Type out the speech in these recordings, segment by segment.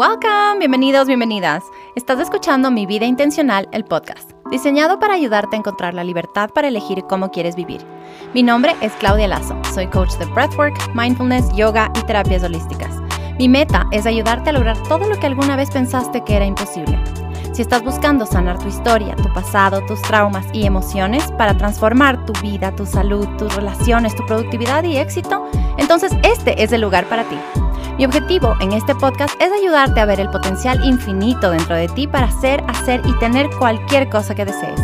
Welcome, bienvenidos, bienvenidas. Estás escuchando Mi Vida Intencional, el podcast, diseñado para ayudarte a encontrar la libertad para elegir cómo quieres vivir. Mi nombre es Claudia Lazo, soy coach de breathwork, mindfulness, yoga y terapias holísticas. Mi meta es ayudarte a lograr todo lo que alguna vez pensaste que era imposible. Si estás buscando sanar tu historia, tu pasado, tus traumas y emociones para transformar tu vida, tu salud, tus relaciones, tu productividad y éxito, entonces este es el lugar para ti. Mi objetivo en este podcast es ayudarte a ver el potencial infinito dentro de ti para hacer, hacer y tener cualquier cosa que desees.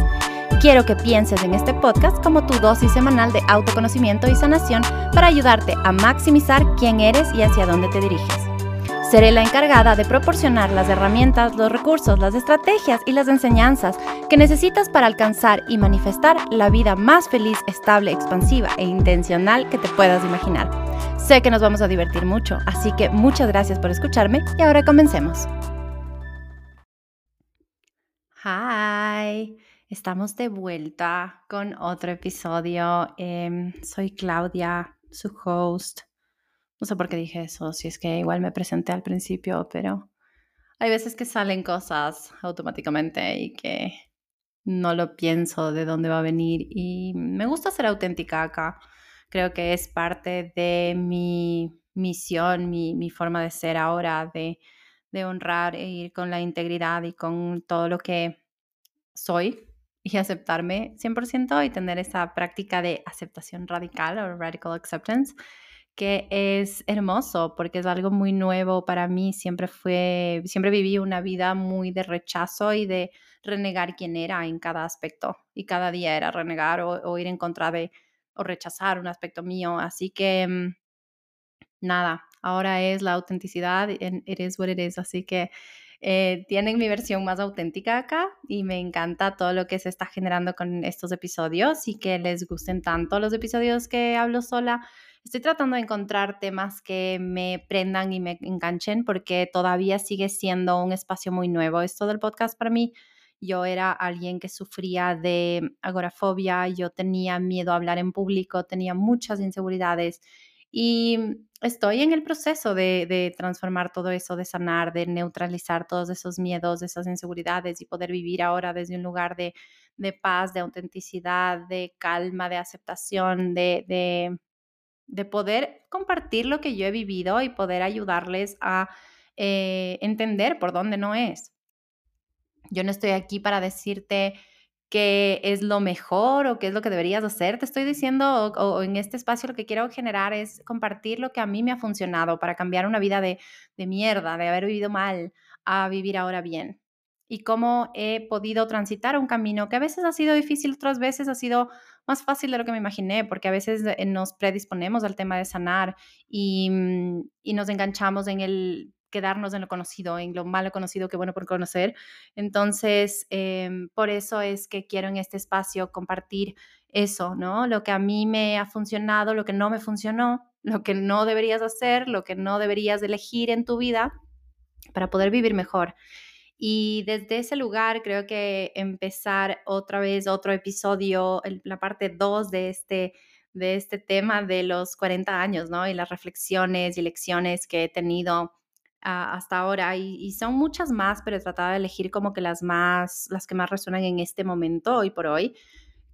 Quiero que pienses en este podcast como tu dosis semanal de autoconocimiento y sanación para ayudarte a maximizar quién eres y hacia dónde te diriges. Seré la encargada de proporcionar las herramientas, los recursos, las estrategias y las enseñanzas que necesitas para alcanzar y manifestar la vida más feliz, estable, expansiva e intencional que te puedas imaginar. Sé que nos vamos a divertir mucho, así que muchas gracias por escucharme y ahora comencemos. Hi, estamos de vuelta con otro episodio. Em, soy Claudia, su host. No sé por qué dije eso, si es que igual me presenté al principio, pero hay veces que salen cosas automáticamente y que no lo pienso de dónde va a venir y me gusta ser auténtica acá creo que es parte de mi misión, mi, forma de ser ahora, de, honrar e ir con la integridad y con todo lo que soy y aceptarme 100% y tener esa práctica de aceptación radical o radical acceptance que es hermoso porque es algo muy nuevo para mí. Siempre fue, siempre viví una vida muy de rechazo y de renegar quién era en cada aspecto. Y cada día era renegar o ir en contra de o rechazar un aspecto mío. Así que mm, nada, ahora es la autenticidad, it is what it is. Así que eh, tienen mi versión más auténtica acá y me encanta todo lo que se está generando con estos episodios y que les gusten tanto los episodios que hablo sola. Estoy tratando de encontrar temas que me prendan y me enganchen porque todavía sigue siendo un espacio muy nuevo esto del podcast para mí. Yo era alguien que sufría de agorafobia, yo tenía miedo a hablar en público, tenía muchas inseguridades y estoy en el proceso de, transformar todo eso, de sanar, de neutralizar todos esos miedos, esas inseguridades y poder vivir ahora desde un lugar de, paz, de autenticidad, de calma, de aceptación, de, de, poder compartir lo que yo he vivido y poder ayudarles a eh, entender por dónde no es. Yo no estoy aquí para decirte qué es lo mejor o qué es lo que deberías hacer. Te estoy diciendo, o, en este espacio lo que quiero generar es compartir lo que a mí me ha funcionado para cambiar una vida de, de mierda, de haber vivido mal, a vivir ahora bien. Y cómo he podido transitar un camino que a veces ha sido difícil, otras veces ha sido más fácil de lo que me imaginé, porque a veces eh, nos predisponemos al tema de sanar y, mm, y nos enganchamos en el quedarnos en lo conocido, en lo malo conocido que bueno por conocer. Entonces, em, por eso es que quiero en este espacio compartir eso, ¿no? Lo que a mí me ha funcionado, lo que no me funcionó, lo que no deberías hacer, lo que no deberías elegir en tu vida para poder vivir mejor. Y desde ese lugar creo que empezar otra vez otro episodio, la parte 2 de este de este tema de los 40 años, ¿no? Y las reflexiones y lecciones que he tenido hasta ahora y, son muchas más, pero he tratado de elegir como que las más, las que más resuenan en este momento, hoy por hoy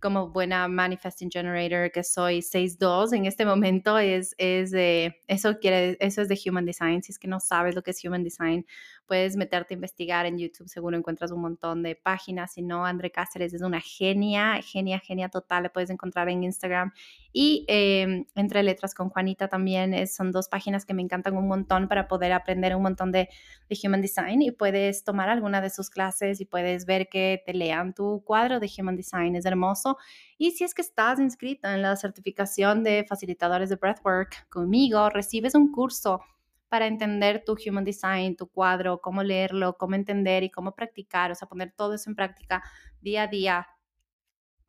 como buena manifesting generator que soy 6.2 en este momento es, es de, eso quiere, eso es de Human Design. Si es que no sabes lo que es Human Design, puedes meterte a investigar en YouTube, seguro encuentras un montón de páginas. Si no, André Cáceres es una genia, genia, genia total, le puedes encontrar en Instagram. Y em, Entre Letras con Juanita también es, son dos páginas que me encantan un montón para poder aprender un montón de, de Human Design y puedes tomar alguna de sus clases y puedes ver que te lean tu cuadro de Human Design. Es hermoso y si es que estás inscrita en la certificación de facilitadores de breathwork conmigo, recibes un curso para entender tu human design, tu cuadro, cómo leerlo, cómo entender y cómo practicar, o sea, poner todo eso en práctica día a día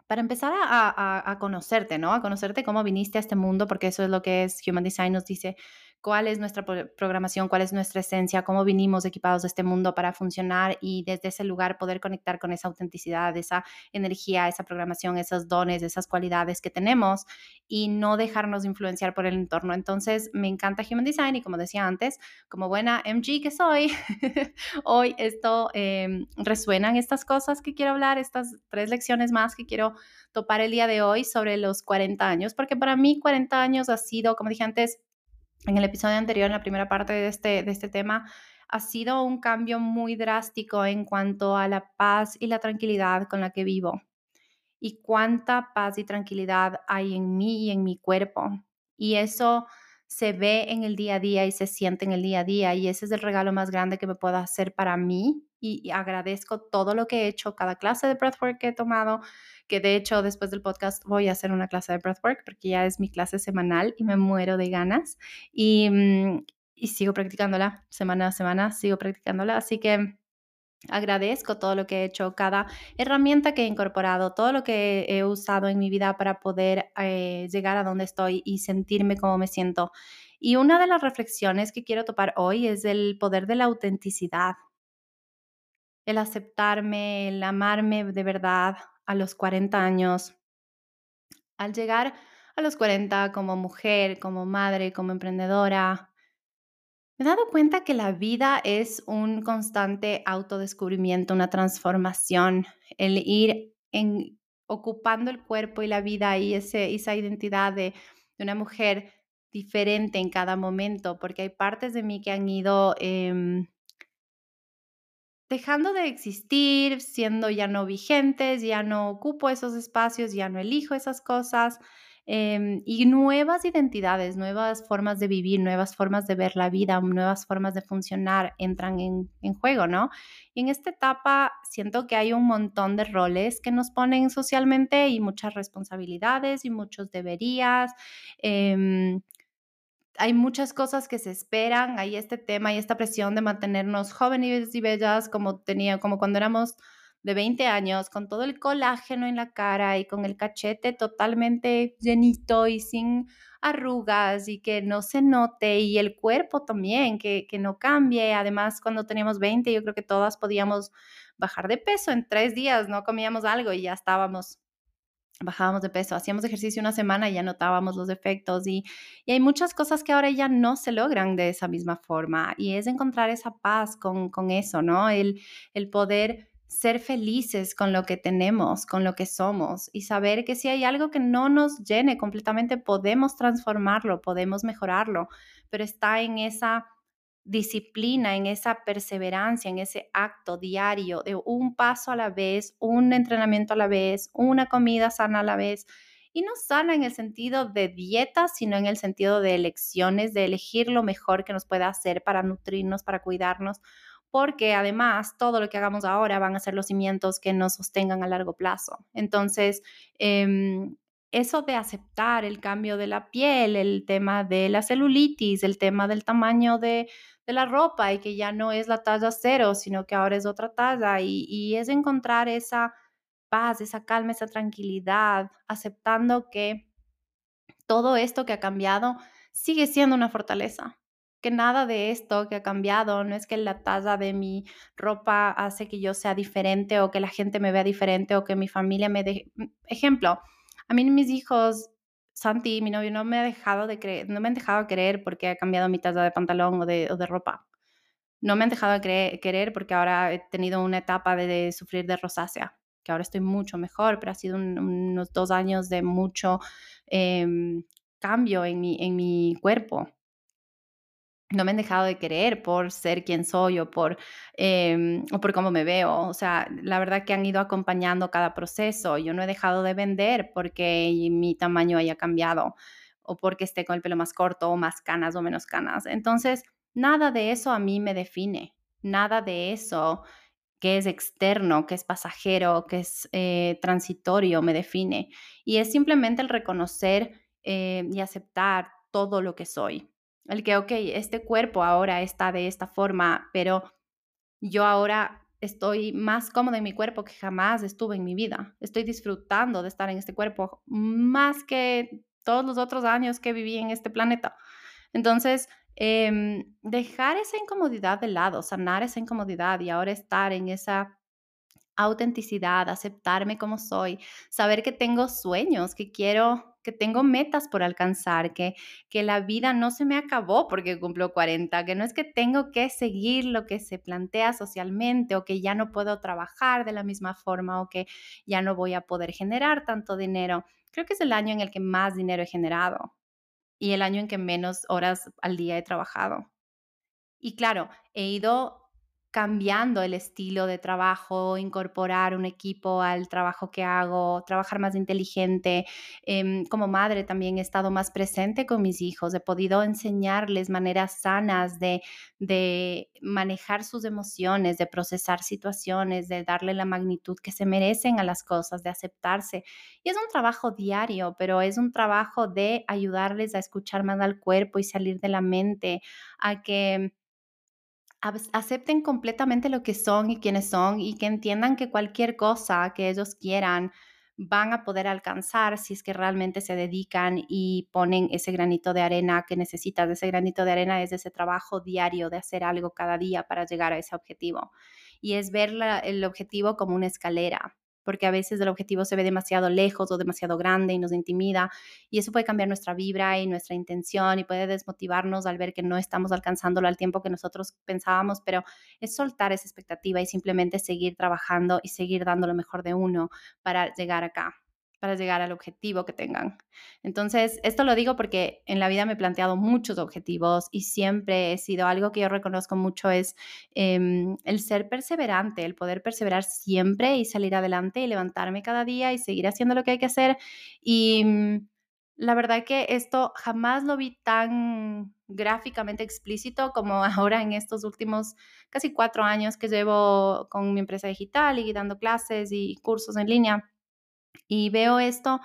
para empezar a, a, conocerte, ¿no? A conocerte cómo viniste a este mundo, porque eso es lo que es Human Design, nos dice cuál es nuestra programación, cuál es nuestra esencia, cómo vinimos equipados de este mundo para funcionar y desde ese lugar poder conectar con esa autenticidad, esa energía, esa programación, esos dones, esas cualidades que tenemos y no dejarnos influenciar por el entorno. Entonces, me encanta Human Design y como decía antes, como buena MG que soy, hoy esto eh, resuenan estas cosas que quiero hablar, estas tres lecciones más que quiero topar el día de hoy sobre los 40 años, porque para mí 40 años ha sido, como dije antes, en el episodio anterior, en la primera parte de este, de este tema, ha sido un cambio muy drástico en cuanto a la paz y la tranquilidad con la que vivo y cuánta paz y tranquilidad hay en mí y en mi cuerpo. Y eso se ve en el día a día y se siente en el día a día y ese es el regalo más grande que me puedo hacer para mí y, agradezco todo lo que he hecho, cada clase de breathwork que he tomado, que de hecho después del podcast voy a hacer una clase de breathwork porque ya es mi clase semanal y me muero de ganas y, mm, y sigo practicándola semana a semana, sigo practicándola, así que agradezco todo lo que he hecho, cada herramienta que he incorporado, todo lo que he usado en mi vida para poder eh, llegar a donde estoy y sentirme como me siento. Y una de las reflexiones que quiero topar hoy es el poder de la autenticidad, el aceptarme, el amarme de verdad a los 40 años. Al llegar a los 40 como mujer, como madre, como emprendedora, he dado cuenta que la vida es un constante autodescubrimiento, una transformación, el ir ocupando el cuerpo y la vida y esa identidad de, una mujer diferente en cada momento, porque hay partes de mí que han ido em, dejando de existir, siendo ya no vigentes, ya no ocupo esos espacios, ya no elijo esas cosas. Em, y nuevas identidades, nuevas formas de vivir, nuevas formas de ver la vida, nuevas formas de funcionar entran en, juego, ¿no? Y en esta etapa siento que hay un montón de roles que nos ponen socialmente y muchas responsabilidades y muchos deberías. Em, hay muchas cosas que se esperan, hay este tema y esta presión de mantenernos jóvenes y bellas como tenía, como cuando éramos de 20 años, con todo el colágeno en la cara y con el cachete totalmente llenito y sin arrugas y que no se note y el cuerpo también, que, que no cambie. Además, cuando teníamos 20, yo creo que todas podíamos bajar de peso en tres días, no comíamos algo y ya estábamos bajábamos de peso, hacíamos ejercicio una semana y ya notábamos los efectos y, hay muchas cosas que ahora ya no se logran de esa misma forma y es encontrar esa paz con, con eso, ¿no? El, el poder ser felices con lo que tenemos, con lo que somos y saber que si hay algo que no nos llene completamente, podemos transformarlo, podemos mejorarlo, pero está en esa disciplina, en esa perseverancia, en ese acto diario de un paso a la vez, un entrenamiento a la vez, una comida sana a la vez. Y no sana en el sentido de dieta, sino en el sentido de elecciones, de elegir lo mejor que nos pueda hacer para nutrirnos, para cuidarnos, porque además todo lo que hagamos ahora van a ser los cimientos que nos sostengan a largo plazo. Entonces, em, eso de aceptar el cambio de la piel, el tema de la celulitis, el tema del tamaño de, la ropa y que ya no es la talla cero, sino que ahora es otra talla y, y es encontrar esa paz, esa calma, esa tranquilidad, aceptando que todo esto que ha cambiado sigue siendo una fortaleza que nada de esto que ha cambiado, no es que la talla de mi ropa hace que yo sea diferente o que la gente me vea diferente o que mi familia me deje. Mm, ejemplo, a mí mis hijos, Santi, mi novio, no me, ha dejado de creer, no me han dejado de querer porque ha cambiado mi talla de pantalón o de, ropa. No me han dejado de querer porque ahora he tenido una etapa de, sufrir de rosácea, que ahora estoy mucho mejor, pero ha sido unos dos años de mucho em, cambio en mi, en mi cuerpo no me han dejado de querer por ser quien soy o por, em, o por cómo me veo. O sea, la verdad que han ido acompañando cada proceso. Yo no he dejado de vender porque mi tamaño haya cambiado o porque esté con el pelo más corto o más canas o menos canas. Entonces, nada de eso a mí me define. Nada de eso que es externo, que es pasajero, que es eh, transitorio, me define. Y es simplemente el reconocer eh, y aceptar todo lo que soy el que, ok, este cuerpo ahora está de esta forma, pero yo ahora estoy más cómoda en mi cuerpo que jamás estuve en mi vida. Estoy disfrutando de estar en este cuerpo más que todos los otros años que viví en este planeta. Entonces, em, dejar esa incomodidad de lado, sanar esa incomodidad y ahora estar en esa autenticidad, aceptarme como soy, saber que tengo sueños, que quiero que tengo metas por alcanzar, que, que la vida no se me acabó porque cumplo 40, que no es que tengo que seguir lo que se plantea socialmente o que ya no puedo trabajar de la misma forma o que ya no voy a poder generar tanto dinero. Creo que es el año en el que más dinero he generado y el año en que menos horas al día he trabajado. Y claro, he ido cambiando el estilo de trabajo, incorporar un equipo al trabajo que hago, trabajar más inteligente. Em, como madre también he estado más presente con mis hijos, he podido enseñarles maneras sanas de, de manejar sus emociones, de procesar situaciones, de darle la magnitud que se merecen a las cosas, de aceptarse. Y es un trabajo diario, pero es un trabajo de ayudarles a escuchar más al cuerpo y salir de la mente, a que acepten completamente lo que son y quiénes son y que entiendan que cualquier cosa que ellos quieran van a poder alcanzar si es que realmente se dedican y ponen ese granito de arena que necesitas. Ese granito de arena es ese trabajo diario de hacer algo cada día para llegar a ese objetivo. Y es ver el objetivo como una escalera porque a veces el objetivo se ve demasiado lejos o demasiado grande y nos intimida y eso puede cambiar nuestra vibra y nuestra intención y puede desmotivarnos al ver que no estamos alcanzándolo al tiempo que nosotros pensábamos, pero es soltar esa expectativa y simplemente seguir trabajando y seguir dando lo mejor de uno para llegar acá para llegar al objetivo que tengan. Entonces, esto lo digo porque en la vida me he planteado muchos objetivos y siempre he sido algo que yo reconozco mucho es em, el ser perseverante, el poder perseverar siempre y salir adelante y levantarme cada día y seguir haciendo lo que hay que hacer. Y mm, la verdad que esto jamás lo vi tan gráficamente explícito como ahora en estos últimos casi cuatro años que llevo con mi empresa digital y dando clases y cursos en línea y veo esto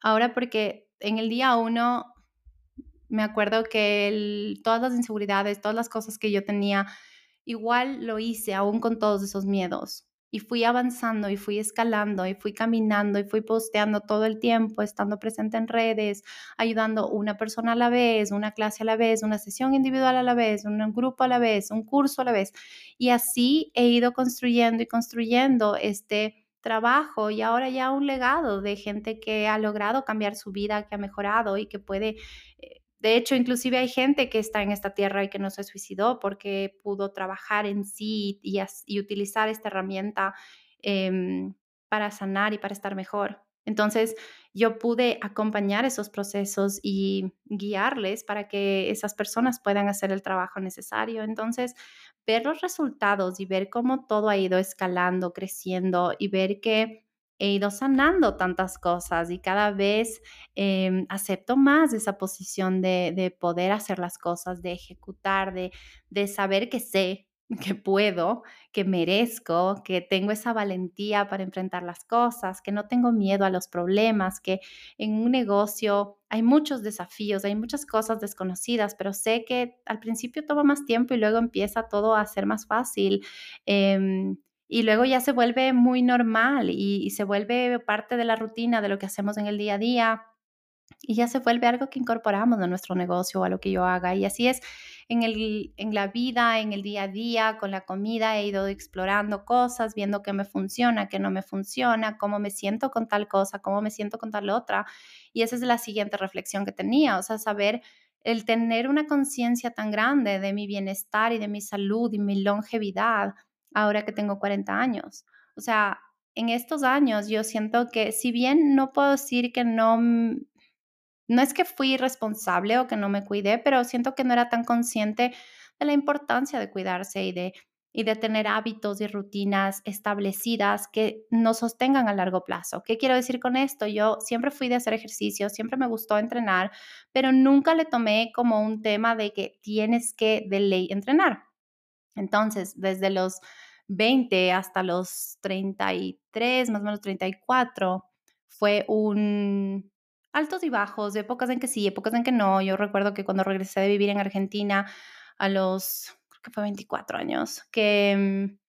ahora porque en el día uno me acuerdo que todas las inseguridades, todas las cosas que yo tenía, igual lo hice aún con todos esos miedos. Y fui avanzando y fui escalando y fui caminando y fui posteando todo el tiempo, estando presente en redes, ayudando una persona a la vez, una clase a la vez, una sesión individual a la vez, un grupo a la vez, un curso a la vez. Y así he ido construyendo y construyendo este trabajo y ahora ya un legado de gente que ha logrado cambiar su vida, que ha mejorado y que puede... Eh, de hecho, inclusive hay gente que está en esta tierra y que no se suicidó porque pudo trabajar en sí y, utilizar esta herramienta em, para sanar y para estar mejor. Entonces, yo pude acompañar esos procesos y guiarles para que esas personas puedan hacer el trabajo necesario. Entonces, ver los resultados y ver cómo todo ha ido escalando, creciendo y ver que he ido sanando tantas cosas y cada vez em, acepto más esa posición de, de, poder hacer las cosas, de ejecutar, de, de saber que sé, que puedo, que merezco, que tengo esa valentía para enfrentar las cosas, que no tengo miedo a los problemas, que en un negocio hay muchos desafíos, hay muchas cosas desconocidas, pero sé que al principio toma más tiempo y luego empieza todo a ser más fácil. Em, y luego ya se vuelve muy normal y, y se vuelve parte de la rutina de lo que hacemos en el día a día y ya se vuelve algo que incorporamos a nuestro negocio o a lo que yo haga. Y así es en, el, en la vida, en el día a día, con la comida, he ido explorando cosas, viendo qué me funciona, qué no me funciona, cómo me siento con tal cosa, cómo me siento con tal otra. Y esa es la siguiente reflexión que tenía, o sea, saber el tener una conciencia tan grande de mi bienestar y de mi salud y mi longevidad ahora que tengo 40 años. O sea, en estos años yo siento que si bien no puedo decir que no no es que fui irresponsable o que no me cuidé, pero siento que no era tan consciente de la importancia de cuidarse y de, y de tener hábitos y rutinas establecidas que nos sostengan a largo plazo. ¿Qué quiero decir con esto? Yo siempre fui de hacer ejercicio, siempre me gustó entrenar, pero nunca le tomé como un tema de que tienes que de ley entrenar. Entonces, desde los 20 hasta los 33, más o menos 34, fue un altos y bajos, épocas en que sí, épocas en que no. Yo recuerdo que cuando regresé de vivir en Argentina a los, creo que fue 24 años, que mm,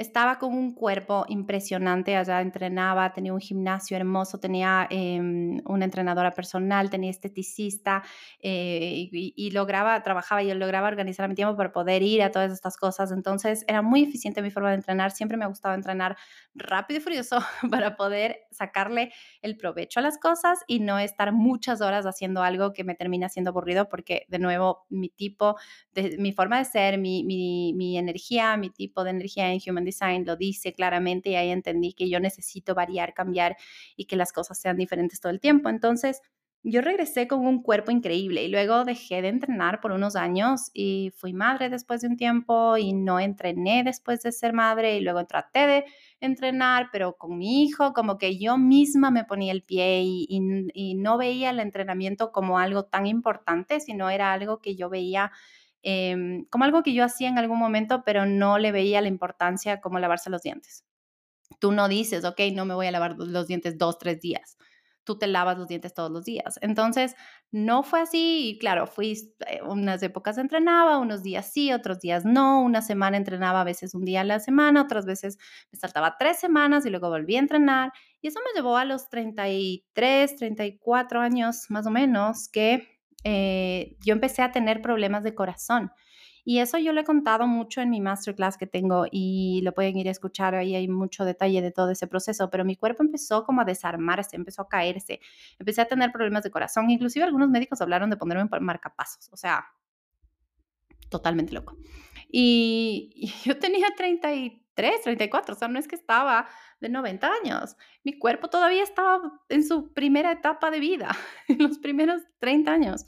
estaba con un cuerpo impresionante, allá entrenaba, tenía un gimnasio hermoso, tenía em, una entrenadora personal, tenía esteticista eh, y, lograba, trabajaba y lograba organizar mi tiempo para poder ir a todas estas cosas. Entonces era muy eficiente mi forma de entrenar, siempre me ha gustado entrenar rápido y furioso para poder sacarle el provecho a las cosas y no estar muchas horas haciendo algo que me termina siendo aburrido porque de nuevo mi tipo, de, mi forma de ser, mi, mi, mi energía, mi tipo de energía en Human Lo dice claramente y ahí entendí que yo necesito variar, cambiar y que las cosas sean diferentes todo el tiempo. Entonces, yo regresé con un cuerpo increíble y luego dejé de entrenar por unos años y fui madre después de un tiempo y no entrené después de ser madre y luego traté de entrenar, pero con mi hijo como que yo misma me ponía el pie y, y no veía el entrenamiento como algo tan importante, sino era algo que yo veía Em, como algo que yo hacía en algún momento, pero no le veía la importancia como lavarse los dientes. Tú no dices, ok, no me voy a lavar los dientes dos, tres días. Tú te lavas los dientes todos los días. Entonces, no fue así. Y claro, fui, eh, unas épocas entrenaba, unos días sí, otros días no. Una semana entrenaba a veces un día a la semana, otras veces me saltaba tres semanas y luego volví a entrenar. Y eso me llevó a los 33, 34 años más o menos, que eh, yo empecé a tener problemas de corazón. Y eso yo lo he contado mucho en mi masterclass que tengo y lo pueden ir a escuchar, ahí hay mucho detalle de todo ese proceso, pero mi cuerpo empezó como a desarmarse, empezó a caerse, empecé a tener problemas de corazón, inclusive algunos médicos hablaron de ponerme marcapasos, o sea, totalmente loco. Y, y yo tenía 33, 34, o sea, no es que estaba de 90 años. Mi cuerpo todavía estaba en su primera etapa de vida, en los primeros 30 años.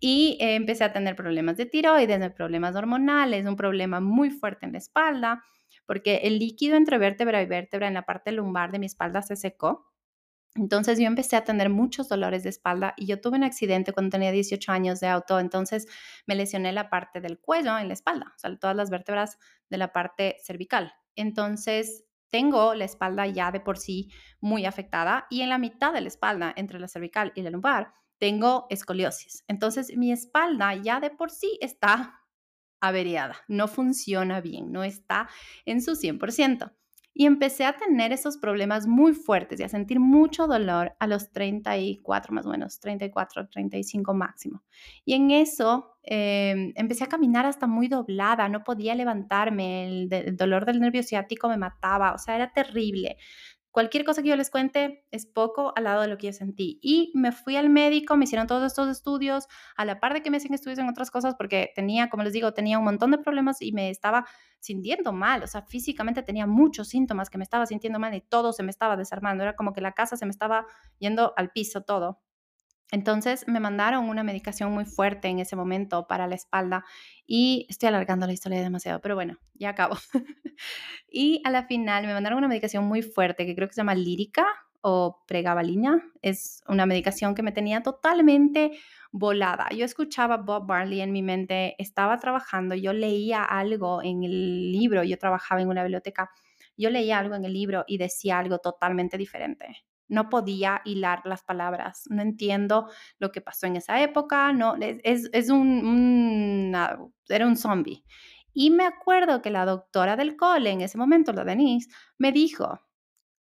Y empecé a tener problemas de tiroides, problemas hormonales, un problema muy fuerte en la espalda, porque el líquido entre vértebra y vértebra en la parte lumbar de mi espalda se secó. Entonces yo empecé a tener muchos dolores de espalda y yo tuve un accidente cuando tenía 18 años de auto, entonces me lesioné la parte del cuello en la espalda, o sea, todas las vértebras de la parte cervical. Entonces tengo la espalda ya de por sí muy afectada y en la mitad de la espalda, entre la cervical y la lumbar, tengo escoliosis. Entonces mi espalda ya de por sí está averiada, no funciona bien, no está en su 100%. Y empecé a tener esos problemas muy fuertes y a sentir mucho dolor a los 34 más o menos, 34, 35 máximo. Y en eso em, empecé a caminar hasta muy doblada, no podía levantarme, el, dolor del nervio ciático me mataba, o sea, era terrible. Cualquier cosa que yo les cuente es poco al lado de lo que yo sentí. Y me fui al médico, me hicieron todos estos estudios, a la par de que me hacían estudios en otras cosas, porque tenía, como les digo, tenía un montón de problemas y me estaba sintiendo mal. O sea, físicamente tenía muchos síntomas que me estaba sintiendo mal y todo se me estaba desarmando. Era como que la casa se me estaba yendo al piso todo. Entonces me mandaron una medicación muy fuerte en ese momento para la espalda y estoy alargando la historia demasiado, pero bueno, ya acabo. y a la final me mandaron una medicación muy fuerte que creo que se llama lírica o pregabalina. Es una medicación que me tenía totalmente volada. Yo escuchaba Bob Marley en mi mente, estaba trabajando, yo leía algo en el libro, yo trabajaba en una biblioteca, yo leía algo en el libro y decía algo totalmente diferente no podía hilar las palabras. No entiendo lo que pasó en esa época. No, es, es un, era un zombie. Y me acuerdo que la doctora del cole en ese momento, la Denise, me dijo,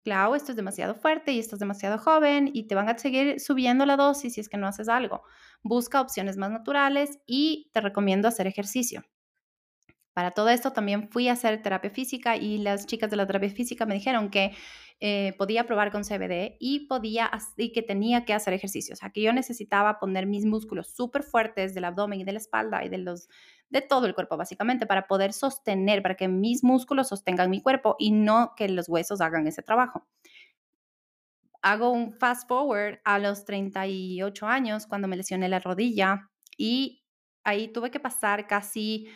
Clau, esto es demasiado fuerte y estás demasiado joven y te van a seguir subiendo la dosis si es que no haces algo. Busca opciones más naturales y te recomiendo hacer ejercicio. Para todo esto también fui a hacer terapia física y las chicas de la terapia física me dijeron que eh, podía probar con CBD y, podía, y que tenía que hacer ejercicio. O sea, que yo necesitaba poner mis músculos súper fuertes del abdomen y de la espalda y de, los, de todo el cuerpo, básicamente, para poder sostener, para que mis músculos sostengan mi cuerpo y no que los huesos hagan ese trabajo. Hago un fast forward a los 38 años cuando me lesioné la rodilla y ahí tuve que pasar casi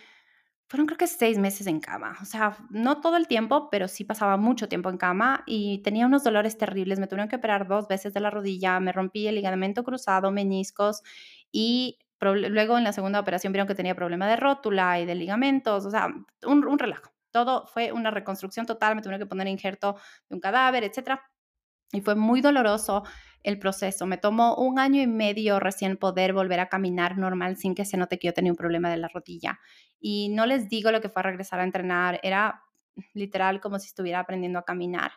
fueron creo que seis meses en cama. O sea, no todo el tiempo, pero sí pasaba mucho tiempo en cama y tenía unos dolores terribles. Me tuvieron que operar dos veces de la rodilla, me rompí el ligamento cruzado, meniscos y luego en la segunda operación vieron que tenía problema de rótula y de ligamentos. O sea, un, un relajo. Todo fue una reconstrucción total. Me tuvieron que poner injerto de un cadáver, etcétera. Y fue muy doloroso el proceso. Me tomó un año y medio recién poder volver a caminar normal sin que se note que yo tenía un problema de la rodilla. Y no les digo lo que fue regresar a entrenar, era literal como si estuviera aprendiendo a caminar.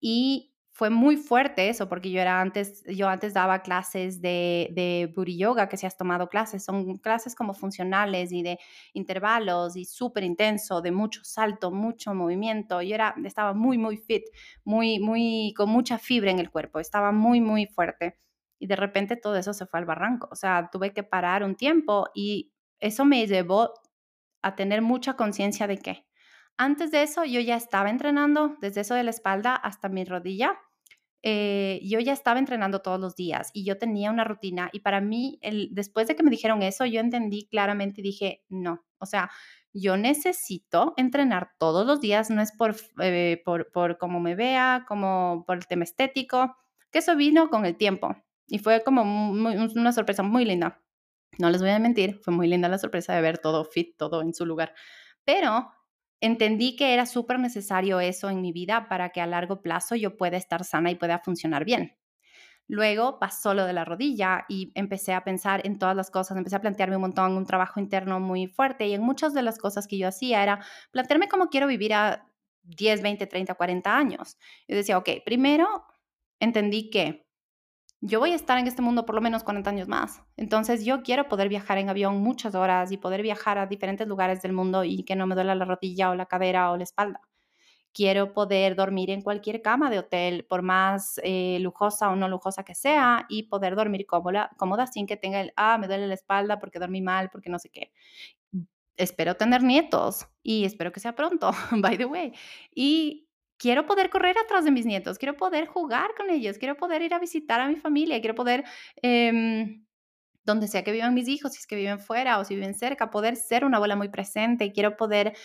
Y fue muy fuerte eso, porque yo era antes, yo antes daba clases de, de booty yoga, que si has tomado clases, son clases como funcionales y de intervalos y súper intenso, de mucho salto, mucho movimiento. Yo era, estaba muy, muy fit, muy, muy, con mucha fibra en el cuerpo, estaba muy, muy fuerte. Y de repente todo eso se fue al barranco. O sea, tuve que parar un tiempo y eso me llevó a tener mucha conciencia de que antes de eso, yo ya estaba entrenando desde eso de la espalda hasta mi rodilla. Eh, yo ya estaba entrenando todos los días y yo tenía una rutina y para mí, después de que me dijeron eso, yo entendí claramente y dije, no, o sea, yo necesito entrenar todos los días, no es por, eh, por, por cómo me vea, como por el tema estético, que eso vino con el tiempo y fue como una sorpresa muy linda. No les voy a mentir, fue muy linda la sorpresa de ver todo fit, todo en su lugar, pero entendí que era súper necesario eso en mi vida para que a largo plazo yo pueda estar sana y pueda funcionar bien. Luego pasó lo de la rodilla y empecé a pensar en todas las cosas, empecé a plantearme un montón, un trabajo interno muy fuerte y en muchas de las cosas que yo hacía era plantearme cómo quiero vivir a 10, 20, 30, 40 años. Yo decía, ok, primero entendí que yo voy a estar en este mundo por lo menos 40 años más. Entonces yo quiero poder viajar en avión muchas horas y poder viajar a diferentes lugares del mundo y que no me duela la rodilla o la cadera o la espalda. Quiero poder dormir en cualquier cama de hotel, por más eh, lujosa o no lujosa que sea, y poder dormir cómoda, cómoda sin que tenga el, ah, me duele la espalda porque dormí mal, porque no sé qué espero tener nietos y espero que sea pronto, by the way. Y quiero poder correr atrás de mis nietos, quiero poder jugar con ellos, quiero poder ir a visitar a mi familia, quiero poder, em, donde sea que vivan mis hijos, si es que viven fuera o si viven cerca, poder ser una abuela muy presente, quiero poder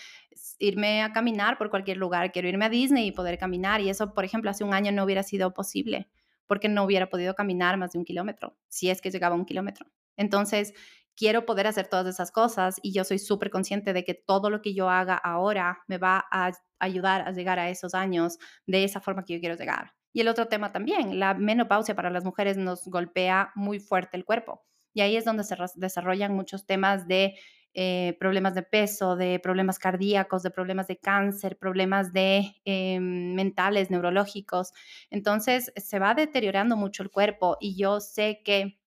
irme a caminar por cualquier lugar, quiero irme a Disney y poder caminar. Y eso, por ejemplo, hace un año no hubiera sido posible porque no hubiera podido caminar más de un kilómetro, si es que llegaba a un kilómetro. Entonces, quiero poder hacer todas esas cosas y yo soy súper consciente de que todo lo que yo haga ahora me va a ayudar a llegar a esos años de esa forma que yo quiero llegar. Y el otro tema también, la menopausia para las mujeres nos golpea muy fuerte el cuerpo. Y ahí es donde se desarrollan muchos temas de eh, problemas de peso, de problemas cardíacos, de problemas de cáncer, problemas de em, mentales, neurológicos. Entonces se va deteriorando mucho el cuerpo y yo sé que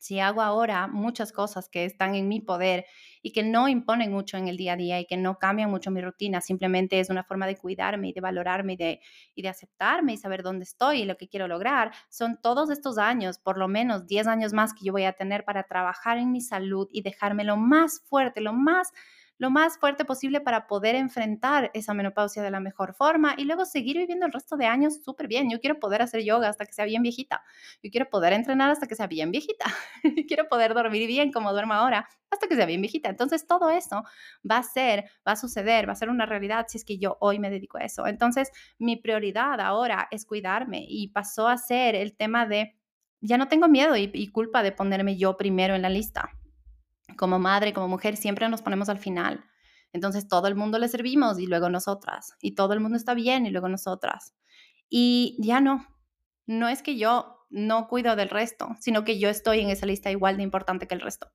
si hago ahora muchas cosas que están en mi poder y que no imponen mucho en el día a día y que no cambian mucho mi rutina, simplemente es una forma de cuidarme y de valorarme y de, y de aceptarme y saber dónde estoy y lo que quiero lograr, son todos estos años, por lo menos 10 años más que yo voy a tener para trabajar en mi salud y dejarme lo más fuerte, lo más lo más fuerte posible para poder enfrentar esa menopausia de la mejor forma y luego seguir viviendo el resto de años súper bien. Yo quiero poder hacer yoga hasta que sea bien viejita. Yo quiero poder entrenar hasta que sea bien viejita. quiero poder dormir bien como duermo ahora hasta que sea bien viejita. Entonces todo eso va a ser, va a suceder, va a ser una realidad si es que yo hoy me dedico a eso. Entonces mi prioridad ahora es cuidarme y pasó a ser el tema de ya no tengo miedo y, y culpa de ponerme yo primero en la lista como madre, como mujer, siempre nos ponemos al final. Entonces todo el mundo le servimos y luego nosotras. Y todo el mundo está bien y luego nosotras. Y ya no. No es que yo no cuido del resto, sino que yo estoy en esa lista igual de importante que el resto.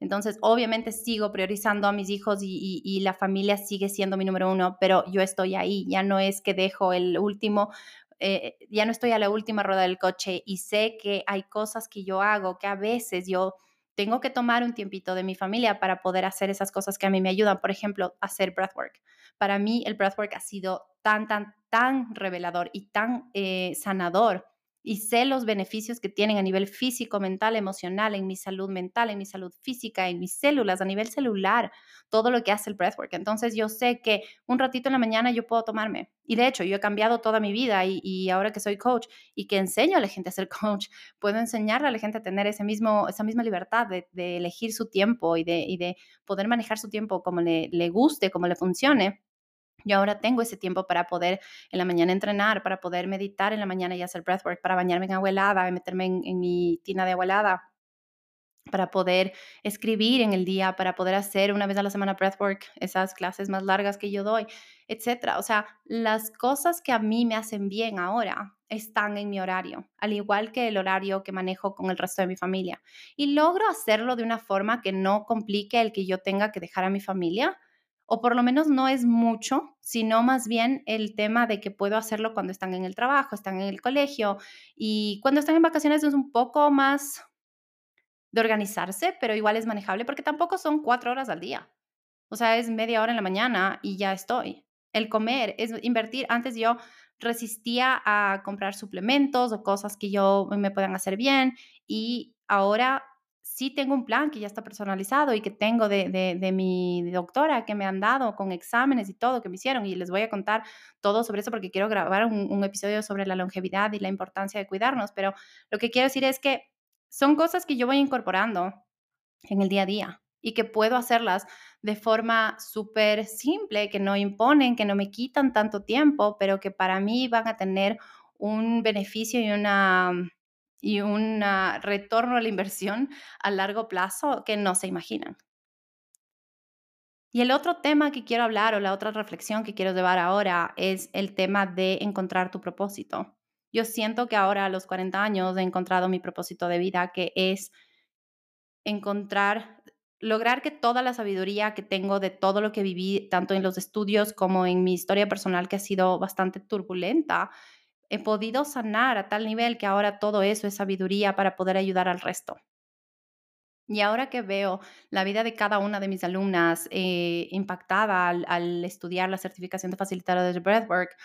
Entonces, obviamente sigo priorizando a mis hijos y, la familia sigue siendo mi número uno, pero yo estoy ahí. Ya no es que dejo el último, eh, ya no estoy a la última rueda del coche y sé que hay cosas que yo hago que a veces yo tengo que tomar un tiempito de mi familia para poder hacer esas cosas que a mí me ayudan. Por ejemplo, hacer breathwork. Para mí el breathwork ha sido tan, tan, tan revelador y tan eh, sanador y sé los beneficios que tienen a nivel físico, mental, emocional, en mi salud mental, en mi salud física, en mis células, a nivel celular, todo lo que hace el breathwork. Entonces yo sé que un ratito en la mañana yo puedo tomarme. Y de hecho, yo he cambiado toda mi vida y, ahora que soy coach y que enseño a la gente a ser coach, puedo enseñarle a la gente a tener ese mismo, esa misma libertad de, elegir su tiempo y de, de, poder manejar su tiempo como le guste, como le funcione yo ahora tengo ese tiempo para poder en la mañana entrenar, para poder meditar en la mañana y hacer breathwork, para bañarme en agua helada, meterme en, mi tina de agua helada, para poder escribir en el día, para poder hacer una vez a la semana breathwork, esas clases más largas que yo doy, etcétera. O sea, las cosas que a mí me hacen bien ahora están en mi horario, al igual que el horario que manejo con el resto de mi familia. Y logro hacerlo de una forma que no complique el que yo tenga que dejar a mi familia o por lo menos no es mucho, sino más bien el tema de que puedo hacerlo cuando están en el trabajo, están en el colegio y cuando están en vacaciones es un poco más de organizarse, pero igual es manejable porque tampoco son cuatro horas al día. O sea, es media hora en la mañana y ya estoy. El comer es invertir. Antes yo resistía a comprar suplementos o cosas que yo me puedan hacer bien y ahora sí tengo un plan que ya está personalizado y que tengo de, de, mi doctora que me han dado con exámenes y todo que me hicieron y les voy a contar todo sobre eso porque quiero grabar un, un episodio sobre la longevidad y la importancia de cuidarnos, pero lo que quiero decir es que son cosas que yo voy incorporando en el día a día y que puedo hacerlas de forma súper simple, que no imponen, que no me quitan tanto tiempo, pero que para mí van a tener un beneficio y una y un retorno a la inversión a largo plazo que no se imaginan. Y el otro tema que quiero hablar o la otra reflexión que quiero llevar ahora es el tema de encontrar tu propósito. Yo siento que ahora a los 40 años he encontrado mi propósito de vida, que es encontrar, lograr que toda la sabiduría que tengo de todo lo que viví, tanto en los estudios como en mi historia personal, que ha sido bastante turbulenta, he podido sanar a tal nivel que ahora todo eso es sabiduría para poder ayudar al resto. Y ahora que veo la vida de cada una de mis alumnas eh, impactada al, estudiar la certificación de facilitadora de Breathwork,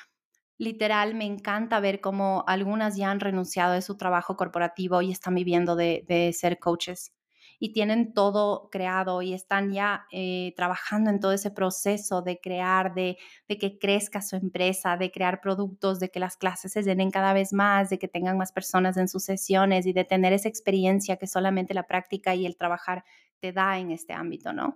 literal me encanta ver cómo algunas ya han renunciado de su trabajo corporativo y están viviendo de ser coaches y tienen todo creado y están ya eh, trabajando en todo ese proceso de crear, de, de que crezca su empresa, de crear productos, de que las clases se llenen cada vez más, de que tengan más personas en sus sesiones y de tener esa experiencia que solamente la práctica y el trabajar te da en este ámbito, ¿no?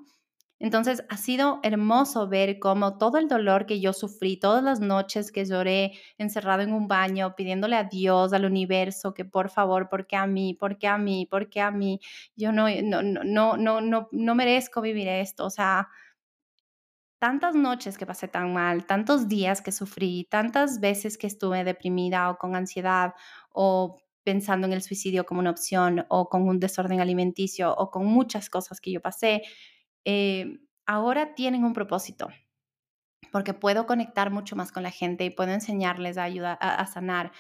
Entonces ha sido hermoso ver cómo todo el dolor que yo sufrí, todas las noches que lloré encerrado en un baño, pidiéndole a Dios, al universo, que por favor, porque a mí, porque a mí, porque a mí, yo no, no, no, no, no, no merezco vivir esto. O sea, tantas noches que pasé tan mal, tantos días que sufrí, tantas veces que estuve deprimida o con ansiedad o pensando en el suicidio como una opción o con un desorden alimenticio o con muchas cosas que yo pasé eh, ahora tienen un propósito, porque puedo conectar mucho más con la gente y puedo enseñarles a ayudar a, sanar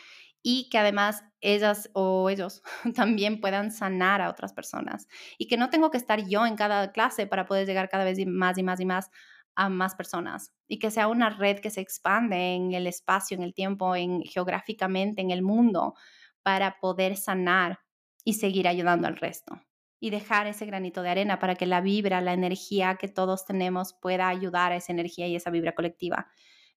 y que además ellas o ellos también puedan sanar a otras personas y que no tengo que estar yo en cada clase para poder llegar cada vez más y más y más a más personas y que sea una red que se expande en el espacio, en el tiempo, en geográficamente en el mundo para poder sanar y seguir ayudando al resto y dejar ese granito de arena para que la vibra, la energía que todos tenemos pueda ayudar a esa energía y esa vibra colectiva.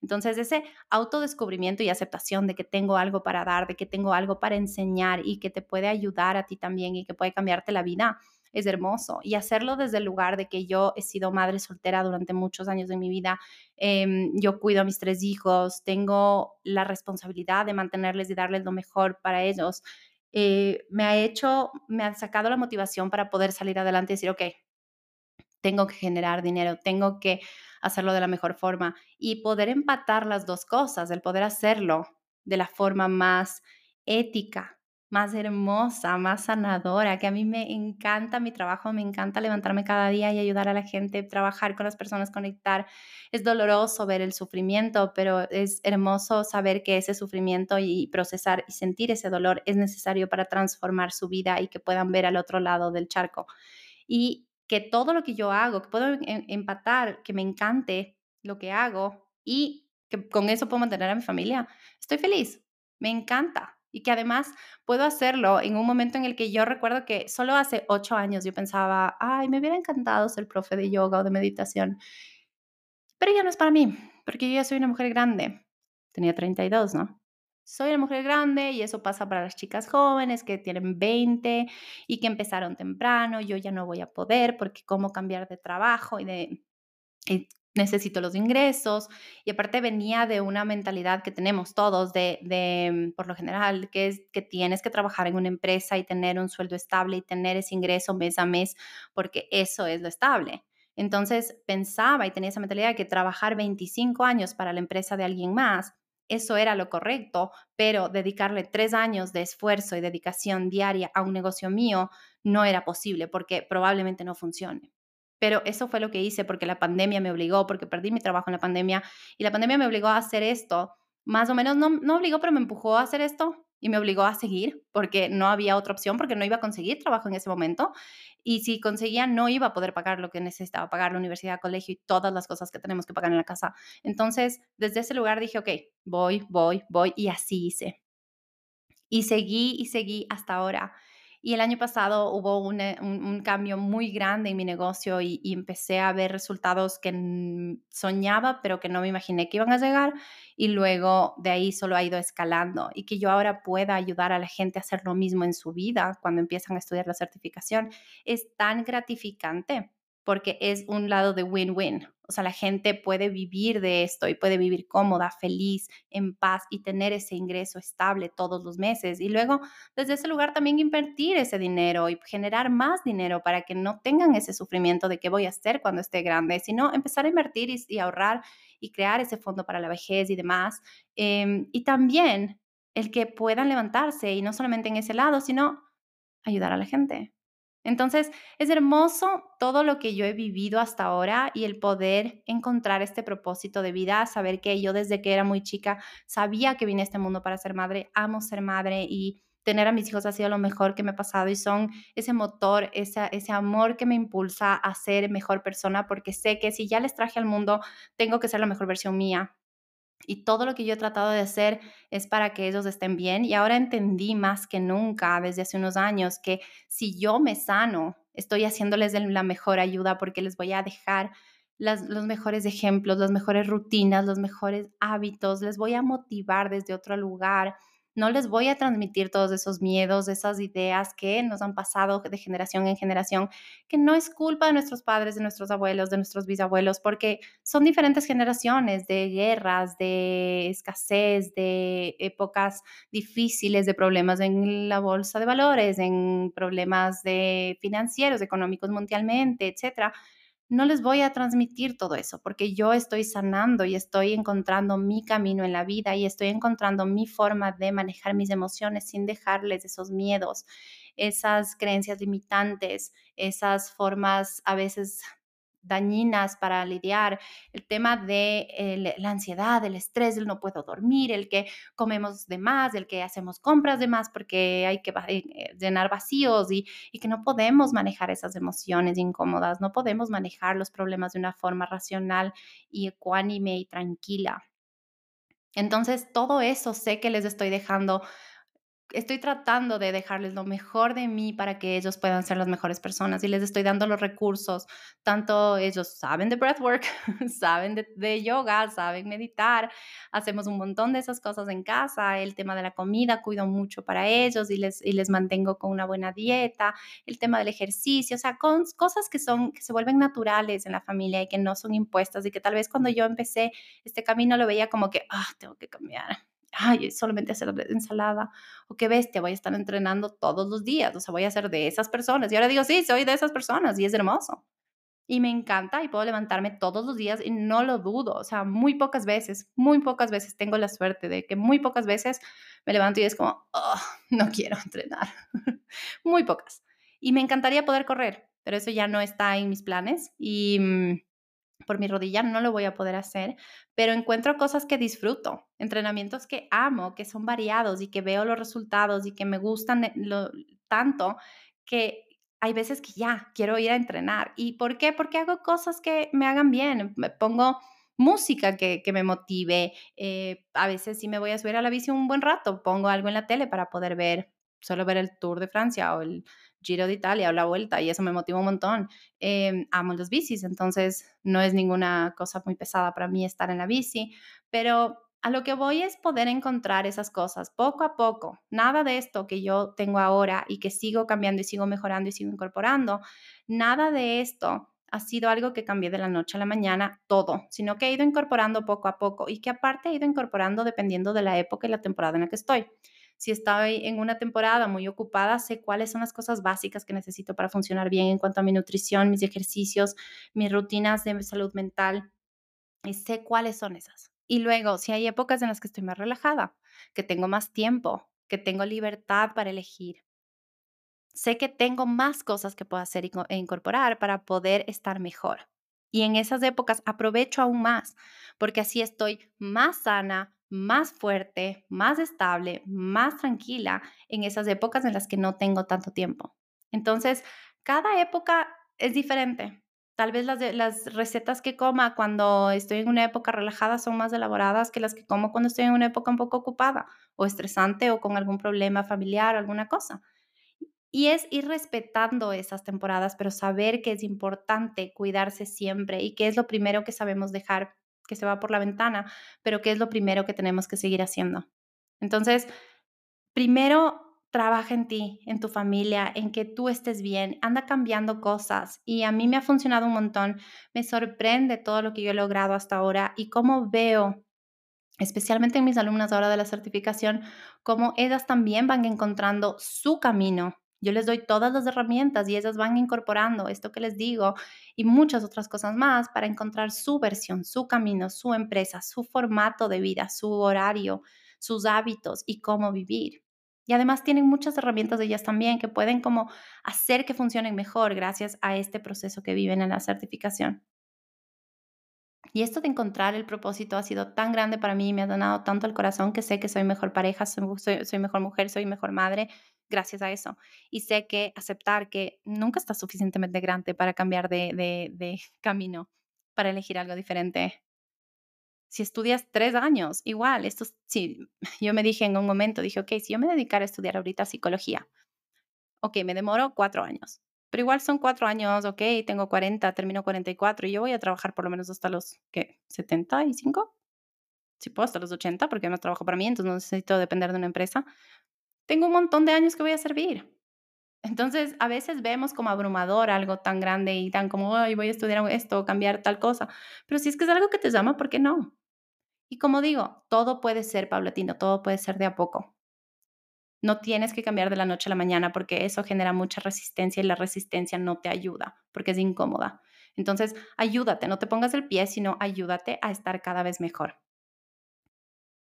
Entonces, ese autodescubrimiento y aceptación de que tengo algo para dar, de que tengo algo para enseñar y que te puede ayudar a ti también y que puede cambiarte la vida, es hermoso. Y hacerlo desde el lugar de que yo he sido madre soltera durante muchos años de mi vida, em, yo cuido a mis tres hijos, tengo la responsabilidad de mantenerles y darles lo mejor para ellos. Eh, me ha hecho, me ha sacado la motivación para poder salir adelante y decir, ok, tengo que generar dinero, tengo que hacerlo de la mejor forma y poder empatar las dos cosas, el poder hacerlo de la forma más ética, más hermosa, más sanadora, que a mí me encanta mi trabajo, me encanta levantarme cada día y ayudar a la gente, trabajar con las personas, conectar. Es doloroso ver el sufrimiento, pero es hermoso saber que ese sufrimiento y procesar y sentir ese dolor es necesario para transformar su vida y que puedan ver al otro lado del charco. Y que todo lo que yo hago, que puedo em, empatar, que me encante lo que hago y que con eso puedo mantener a mi familia, estoy feliz, me encanta y que además puedo hacerlo en un momento en el que yo recuerdo que solo hace ocho años yo pensaba, ay, me hubiera encantado ser profe de yoga o de meditación, pero ya no es para mí, porque yo ya soy una mujer grande, tenía 32, ¿no? Soy una mujer grande y eso pasa para las chicas jóvenes que tienen 20 y que empezaron temprano, yo ya no voy a poder porque cómo cambiar de trabajo y de necesito los ingresos y aparte venía de una mentalidad que tenemos todos de, de, por lo general, que es que tienes que trabajar en una empresa y tener un sueldo estable y tener ese ingreso mes a mes porque eso es lo estable. Entonces pensaba y tenía esa mentalidad que trabajar 25 años para la empresa de alguien más, eso era lo correcto, pero dedicarle tres años de esfuerzo y dedicación diaria a un negocio mío no era posible porque probablemente no funcione pero eso fue lo que hice porque la pandemia me obligó, porque perdí mi trabajo en la pandemia y la pandemia me obligó a hacer esto. Más o menos, no, no obligó, pero me empujó a hacer esto y me obligó a seguir porque no había otra opción, porque no iba a conseguir trabajo en ese momento. Y si conseguía, no iba a poder pagar lo que necesitaba pagar, la universidad, colegio y todas las cosas que tenemos que pagar en la casa. Entonces, desde ese lugar dije, ok, voy, voy, voy y así hice. Y seguí y seguí hasta ahora. Y el año pasado hubo un, un, cambio muy grande en mi negocio y, empecé a ver resultados que soñaba, pero que no me imaginé que iban a llegar. Y luego de ahí solo ha ido escalando y que yo ahora pueda ayudar a la gente a hacer lo mismo en su vida cuando empiezan a estudiar la certificación es tan gratificante porque es un lado de win-win. O sea, la gente puede vivir de esto y puede vivir cómoda, feliz, en paz y tener ese ingreso estable todos los meses. Y luego, desde ese lugar también invertir ese dinero y generar más dinero para que no tengan ese sufrimiento de qué voy a hacer cuando esté grande, sino empezar a invertir y, ahorrar y crear ese fondo para la vejez y demás. Em, y también el que puedan levantarse y no solamente en ese lado, sino ayudar a la gente. Entonces, es hermoso todo lo que yo he vivido hasta ahora y el poder encontrar este propósito de vida, saber que yo desde que era muy chica sabía que vine a este mundo para ser madre, amo ser madre y tener a mis hijos ha sido lo mejor que me ha pasado y son ese motor, ese, ese amor que me impulsa a ser mejor persona porque sé que si ya les traje al mundo, tengo que ser la mejor versión mía y todo lo que yo he tratado de hacer es para que ellos estén bien. Y ahora entendí más que nunca desde hace unos años que si yo me sano, estoy haciéndoles la mejor ayuda porque les voy a dejar los mejores ejemplos, las mejores rutinas, los mejores hábitos, les voy a motivar desde otro lugar no les voy a transmitir todos esos miedos, esas ideas que nos han pasado de generación en generación, que no es culpa de nuestros padres, de nuestros abuelos, de nuestros bisabuelos, porque son diferentes generaciones de guerras, de escasez, de épocas difíciles, de problemas en la bolsa de valores, en problemas de financieros, económicos mundialmente, etcétera no les voy a transmitir todo eso porque yo estoy sanando y estoy encontrando mi camino en la vida y estoy encontrando mi forma de manejar mis emociones sin dejarles esos miedos, esas creencias limitantes, esas formas a veces dañinas para lidiar, el tema de la ansiedad, el estrés, el no puedo dormir, el que comemos de más, el que hacemos compras de más porque hay que eh, llenar vacíos y, y que no podemos manejar esas emociones incómodas, no podemos manejar los problemas de una forma racional y ecuánime y tranquila. Entonces, todo eso sé que les estoy dejando estoy tratando de dejarles lo mejor de mí para que ellos puedan ser las mejores personas y les estoy dando los recursos. Tanto ellos saben de breathwork, saben de, yoga, saben meditar, hacemos un montón de esas cosas en casa. El tema de la comida, cuido mucho para ellos y les, y les mantengo con una buena dieta. El tema del ejercicio, o sea, cosas que, son, que se vuelven naturales en la familia y que no son impuestas y que tal vez cuando yo empecé este camino lo veía como que, ah, tengo que cambiar ay, solamente hacer ensalada, o qué bestia, voy a estar entrenando todos los días, o sea, voy a ser de esas personas. Y ahora digo, sí, soy de esas personas y es hermoso. Y me encanta y puedo levantarme todos los días y no lo dudo, o sea, muy pocas veces, muy pocas veces tengo la suerte de que muy pocas veces me levanto y es como, oh, no quiero entrenar, muy pocas. Y me encantaría poder correr, pero eso ya no está en mis planes y mm, por mi rodilla no lo voy a poder hacer, pero encuentro cosas que disfruto, entrenamientos que amo, que son variados y que veo los resultados y que me gustan eh, tanto que hay veces que ya quiero ir a entrenar. ¿Y por qué? Porque hago cosas que me hagan bien, me pongo música que, me motive, eh, a veces si me voy a subir a la bici un buen rato, pongo algo en la tele para poder ver, solo ver el Tour de Francia o el Giro de Italia o la vuelta y eso me motiva un montón. Em, amo los bicis, entonces no es ninguna cosa muy pesada para mí estar en la bici, pero a lo que voy es poder encontrar esas cosas poco a poco. Nada de esto que yo tengo ahora y que sigo cambiando y sigo mejorando y sigo incorporando, nada de esto ha sido algo que cambié de la noche a la mañana, todo, sino que he ido incorporando poco a poco y que aparte he ido incorporando dependiendo de la época y la temporada en la que estoy. Si estoy en una temporada muy ocupada, sé cuáles son las cosas básicas que necesito para funcionar bien en cuanto a mi nutrición, mis ejercicios, mis rutinas de salud mental. Y sé cuáles son esas. Y luego, si hay épocas en las que estoy más relajada, que tengo más tiempo, que tengo libertad para elegir, sé que tengo más cosas que puedo hacer e incorporar para poder estar mejor. Y en esas épocas aprovecho aún más, porque así estoy más sana, más fuerte, más estable, más tranquila en esas épocas en las que no tengo tanto tiempo. Entonces, cada época es diferente. Tal vez las, recetas que coma cuando estoy en una época relajada son más elaboradas que las que como cuando estoy en una época un poco ocupada o estresante o con algún problema familiar o alguna cosa. Y es ir respetando esas temporadas, pero saber que es importante cuidarse siempre y que es lo primero que sabemos dejar que se va por la ventana, pero que es lo primero que tenemos que seguir haciendo. Entonces, primero trabaja en ti, en tu familia, en que tú estés bien, anda cambiando cosas y a mí me ha funcionado un montón. Me sorprende todo lo que yo he logrado hasta ahora y cómo veo especialmente en mis alumnas ahora de la certificación, cómo ellas también van encontrando su camino yo les doy todas las herramientas y ellas van incorporando esto que les digo y muchas otras cosas más para encontrar su versión, su camino, su empresa, su formato de vida, su horario, sus hábitos y cómo vivir. Y además tienen muchas herramientas de ellas también que pueden como hacer que funcionen mejor gracias a este proceso que viven en la certificación. Y esto de encontrar el propósito ha sido tan grande para mí y me ha donado tanto el corazón que sé que soy mejor pareja, soy, soy mejor mujer, soy mejor madre gracias a eso. Y sé que aceptar que nunca está suficientemente grande para cambiar de, camino, para elegir algo diferente. Si estudias tres años, igual, esto, sí, yo me dije en un momento, dije, ok, si yo me dedicara a estudiar ahorita psicología, ok, me demoro cuatro años, pero igual son cuatro años, ok, tengo 40, termino 44 y yo voy a trabajar por lo menos hasta los, ¿qué? ¿75? Si puedo, hasta los 80, porque no trabajo para mí, entonces no necesito depender de una empresa tengo un montón de años que voy a servir. Entonces, a veces vemos como abrumador algo tan grande y tan como, ay, voy a estudiar esto, cambiar tal cosa. Pero si es que es algo que te llama, ¿por qué no? Y como digo, todo puede ser paulatino, todo puede ser de a poco. No tienes que cambiar de la noche a la mañana porque eso genera mucha resistencia y la resistencia no te ayuda porque es incómoda. Entonces, ayúdate, no te pongas el pie, sino ayúdate a estar cada vez mejor.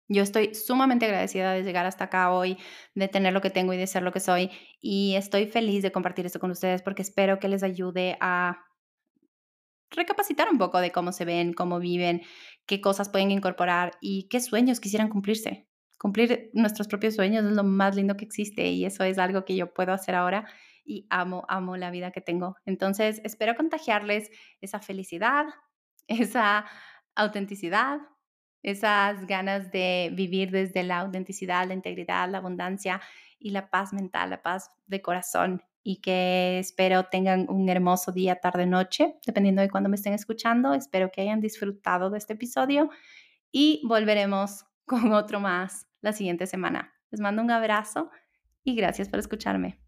Yo estoy sumamente agradecida de llegar hasta acá hoy, de tener lo que tengo y de ser lo que soy. Y estoy feliz de compartir esto con ustedes porque espero que les ayude a recapacitar un poco de cómo se ven, cómo viven, qué cosas pueden incorporar y qué sueños quisieran cumplirse. Cumplir nuestros propios sueños es lo más lindo que existe y eso es algo que yo puedo hacer ahora y amo, amo la vida que tengo. Entonces, espero contagiarles esa felicidad, esa autenticidad, esas ganas de vivir desde la autenticidad, la integridad, la abundancia y la paz mental, la paz de corazón y que espero tengan un hermoso día, tarde, noche, dependiendo de cuándo me estén escuchando. Espero que hayan disfrutado de este episodio y volveremos con otro más la siguiente semana. Les mando un abrazo y gracias por escucharme.